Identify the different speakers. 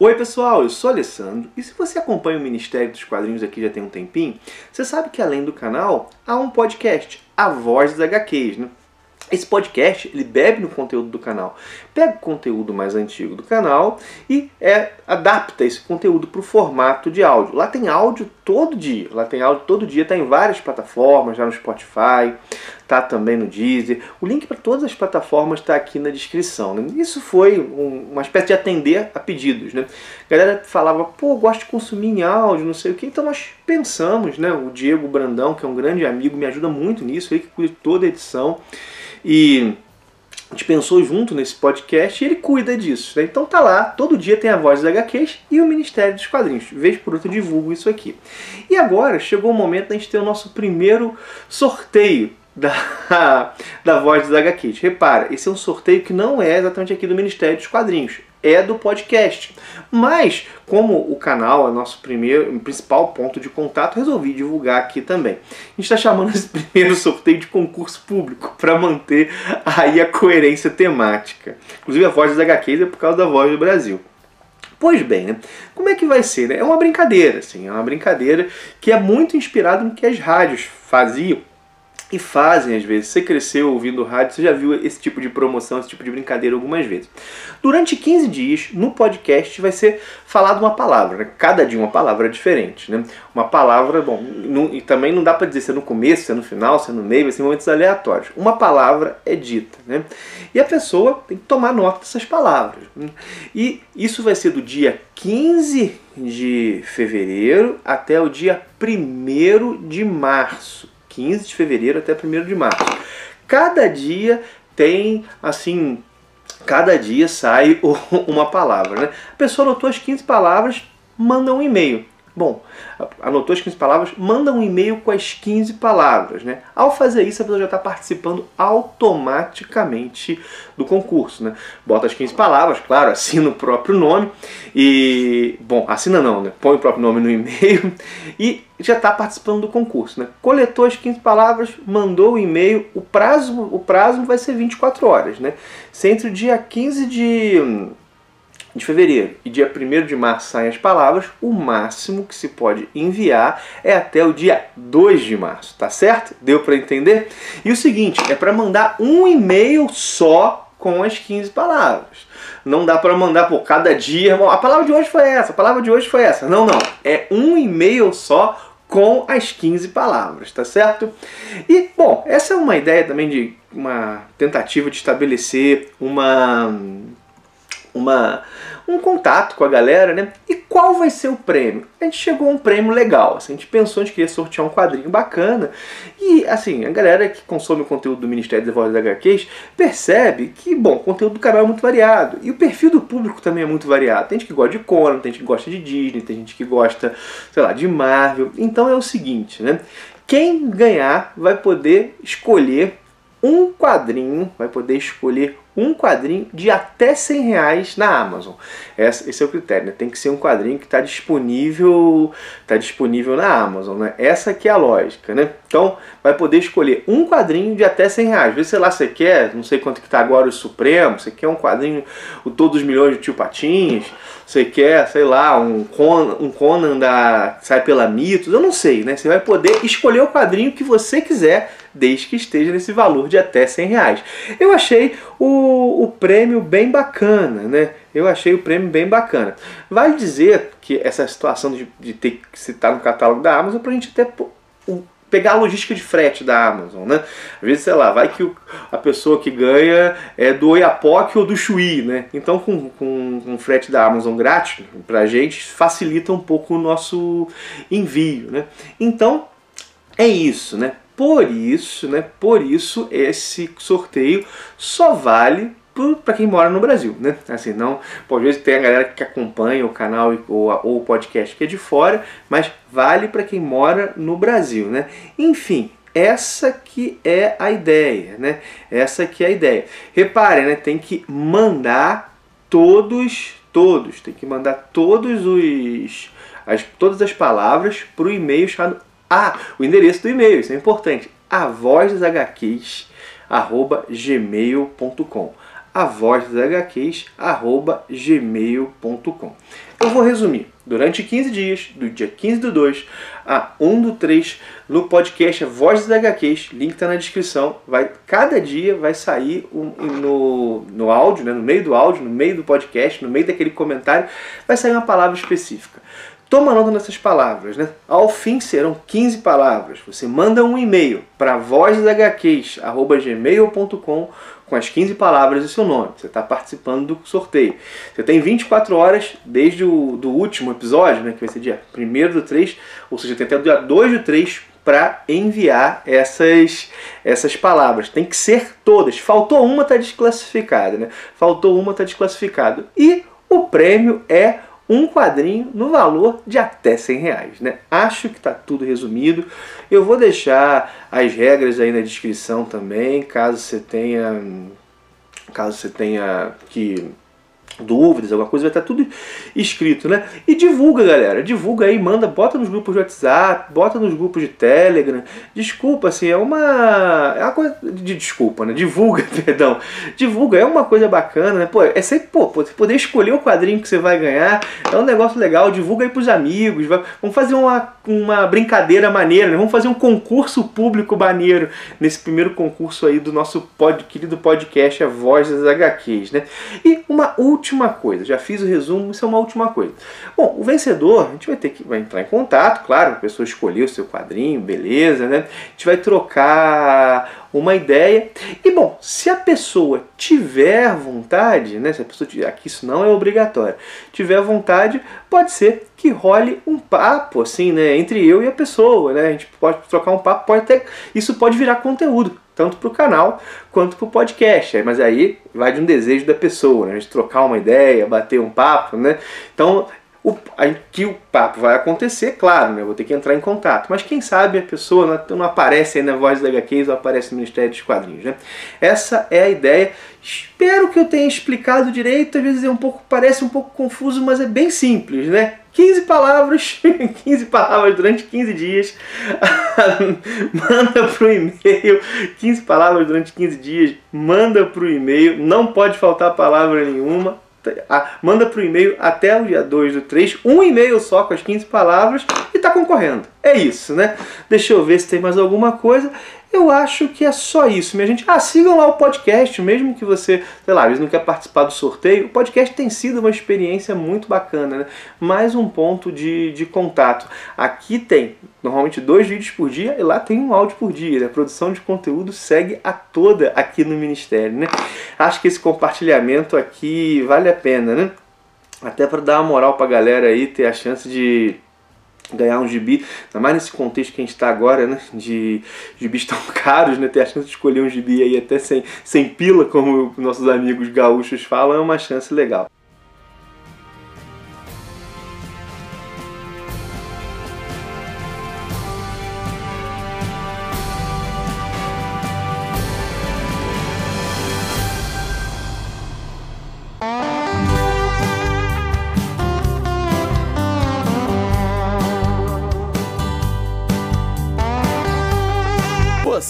Speaker 1: Oi pessoal, eu sou Alessandro e se você acompanha o Ministério dos Quadrinhos aqui já tem um tempinho, você sabe que além do canal há um podcast, A Voz das HQs, né? Esse podcast ele bebe no conteúdo do canal, pega o conteúdo mais antigo do canal e é, adapta esse conteúdo para o formato de áudio. Lá tem áudio todo dia, lá tem áudio todo dia, está em várias plataformas, já no Spotify, tá também no Deezer. O link para todas as plataformas está aqui na descrição. Né? Isso foi um, uma espécie de atender a pedidos. Né? A galera falava, pô, gosto de consumir em áudio, não sei o que. Então nós pensamos, né? o Diego Brandão, que é um grande amigo, me ajuda muito nisso, ele que cuida toda a edição. E a gente pensou junto nesse podcast e ele cuida disso. Né? Então tá lá, todo dia tem a voz das HQs e o Ministério dos Quadrinhos. Vez por outra divulgo isso aqui. E agora chegou o momento da gente ter o nosso primeiro sorteio da, da voz dos HQs. Repara, esse é um sorteio que não é exatamente aqui do Ministério dos Quadrinhos é do podcast. Mas, como o canal é nosso primeiro, principal ponto de contato, resolvi divulgar aqui também. A gente está chamando esse primeiro sorteio de concurso público para manter aí a coerência temática. Inclusive a voz das HQs é por causa da voz do Brasil. Pois bem, né? como é que vai ser? Né? É uma brincadeira, assim, é uma brincadeira que é muito inspirada no que as rádios faziam e fazem às vezes. Você cresceu ouvindo rádio, você já viu esse tipo de promoção, esse tipo de brincadeira algumas vezes. Durante 15 dias, no podcast, vai ser falado uma palavra, né? cada dia uma palavra diferente. Né? Uma palavra, bom, não, e também não dá para dizer se é no começo, se é no final, se é no meio, vai ser momentos aleatórios. Uma palavra é dita. Né? E a pessoa tem que tomar nota dessas palavras. Né? E isso vai ser do dia 15 de fevereiro até o dia 1 de março. 15 de fevereiro até 1 de março. Cada dia tem, assim, cada dia sai uma palavra. Né? A pessoa anotou as 15 palavras, manda um e-mail. Bom, anotou as 15 palavras, manda um e-mail com as 15 palavras. Né? Ao fazer isso, a pessoa já está participando automaticamente do concurso. Né? Bota as 15 palavras, claro, assina o próprio nome e. Bom, assina não, né? Põe o próprio nome no e-mail e já está participando do concurso. Né? Coletou as 15 palavras, mandou o e-mail, o prazo, o prazo vai ser 24 horas. Né? Se entre o dia 15 de de fevereiro e dia 1 de março saem as palavras, o máximo que se pode enviar é até o dia 2 de março, tá certo? Deu para entender? E o seguinte, é para mandar um e-mail só com as 15 palavras. Não dá para mandar por cada dia. A palavra de hoje foi essa, a palavra de hoje foi essa. Não, não. É um e-mail só com as 15 palavras, tá certo? E, bom, essa é uma ideia também de uma tentativa de estabelecer uma uma, um contato com a galera, né? E qual vai ser o prêmio? A gente chegou a um prêmio legal, assim, a gente pensou, a gente queria sortear um quadrinho bacana e, assim, a galera que consome o conteúdo do Ministério das Vozes HQs percebe que, bom, o conteúdo do canal é muito variado e o perfil do público também é muito variado. Tem gente que gosta de Conan, tem gente que gosta de Disney, tem gente que gosta, sei lá, de Marvel. Então é o seguinte, né? Quem ganhar vai poder escolher um quadrinho, vai poder escolher um quadrinho de até 100 reais na Amazon. Esse é o critério, né? tem que ser um quadrinho que está disponível, tá disponível na Amazon, né? Essa que é a lógica, né? Então vai poder escolher um quadrinho de até 100 reais. Vê, sei lá, você quer, não sei quanto que está agora o Supremo, você quer um quadrinho, o Todos os Milhões de Tio Patinhas, você quer, sei lá, um Conan, um Conan da sai pela Mitos, eu não sei, né? Você vai poder escolher o quadrinho que você quiser, desde que esteja nesse valor de até 100 reais. Eu achei o o, prêmio bem bacana, né? Eu achei o prêmio bem bacana. Vale dizer que essa situação de, de ter que citar no catálogo da Amazon pra gente até pegar a logística de frete da Amazon, né? Às vezes, sei lá, vai que o, a pessoa que ganha é do Oiapoque ou do Chuí, né? Então, com, com, com frete da Amazon grátis, pra gente, facilita um pouco o nosso envio, né? Então, é isso, né? Por isso, né? Por isso esse sorteio só vale para quem mora no Brasil, né? Assim, não, pode vezes tem a galera que acompanha o canal ou, ou o podcast que é de fora, mas vale para quem mora no Brasil, né? Enfim, essa que é a ideia, né? Essa que é a ideia. Reparem, né? Tem que mandar todos, todos, tem que mandar todos os as, todas as palavras para o e-mail chamado ah, o endereço do e-mail, isso é importante. A voz das HQs, arroba gmail.com a voz das HQs, arroba gmail.com. Eu vou resumir. Durante 15 dias, do dia 15 do 2 a 1 do 3, no podcast A Voz das HQs, link está na descrição. Vai, cada dia vai sair um, no, no áudio, né, no meio do áudio, no meio do podcast, no meio daquele comentário, vai sair uma palavra específica. Toma nota nessas palavras, né? Ao fim serão 15 palavras. Você manda um e-mail para vozdashqs.gmail.com com as 15 palavras e seu nome. Você está participando do sorteio. Você tem 24 horas desde o do último episódio, né, que vai ser dia 1 do 3, ou seja, tem até o dia 2 do 3 para enviar essas, essas palavras. Tem que ser todas. Faltou uma, está desclassificada. Né? Faltou uma, está desclassificado. E o prêmio é um quadrinho no valor de até 100 reais. Né? Acho que está tudo resumido. Eu vou deixar as regras aí na descrição também, caso você tenha, caso você tenha que dúvidas, alguma coisa, vai estar tudo escrito, né? E divulga, galera, divulga aí, manda, bota nos grupos de WhatsApp, bota nos grupos de Telegram. Desculpa, assim, é uma é uma coisa de desculpa, né? Divulga, perdão. Divulga, é uma coisa bacana, né? Pô, é sempre, pô, poder escolher o quadrinho que você vai ganhar, é um negócio legal, divulga aí pros amigos, vai, vamos fazer uma, uma brincadeira maneira, né? Vamos fazer um concurso público maneiro nesse primeiro concurso aí do nosso pod, querido podcast A Voz das HQs, né? E uma última última coisa, já fiz o resumo, isso é uma última coisa. Bom, o vencedor, a gente vai ter que vai entrar em contato, claro, a pessoa escolheu o seu quadrinho, beleza, né? A gente vai trocar uma ideia. E bom, se a pessoa tiver vontade, né? Se a pessoa tiver, aqui isso não é obrigatório, tiver vontade, pode ser que role um papo assim, né, entre eu e a pessoa, né? A gente pode trocar um papo, pode até isso pode virar conteúdo tanto para o canal quanto para o podcast. Mas aí vai de um desejo da pessoa, né? Gente trocar uma ideia, bater um papo, né? Então, o, que o papo vai acontecer, claro, né? Vou ter que entrar em contato. Mas quem sabe a pessoa não, não aparece aí na voz da HQs ou aparece no Ministério dos Quadrinhos, né? Essa é a ideia. Espero que eu tenha explicado direito. Às vezes é um pouco, parece um pouco confuso, mas é bem simples, né? 15 palavras, 15 palavras durante 15 dias. manda pro e-mail, 15 palavras durante 15 dias, manda pro e-mail, não pode faltar palavra nenhuma. Manda pro e-mail até o dia 2 do 3, um e-mail só com as 15 palavras e tá concorrendo. É isso, né? Deixa eu ver se tem mais alguma coisa. Eu acho que é só isso, minha gente. Ah, sigam lá o podcast, mesmo que você, sei lá, não quer participar do sorteio. O podcast tem sido uma experiência muito bacana, né? Mais um ponto de, de contato. Aqui tem normalmente dois vídeos por dia e lá tem um áudio por dia. Né? A produção de conteúdo segue a toda aqui no Ministério, né? Acho que esse compartilhamento aqui vale a pena, né? Até para dar uma moral para a galera aí, ter a chance de ganhar um gibi, ainda mais nesse contexto que a gente está agora, né, de gibis tão caros, né, ter a chance de escolher um gibi aí até sem, sem pila, como nossos amigos gaúchos falam, é uma chance legal.